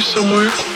somewhere?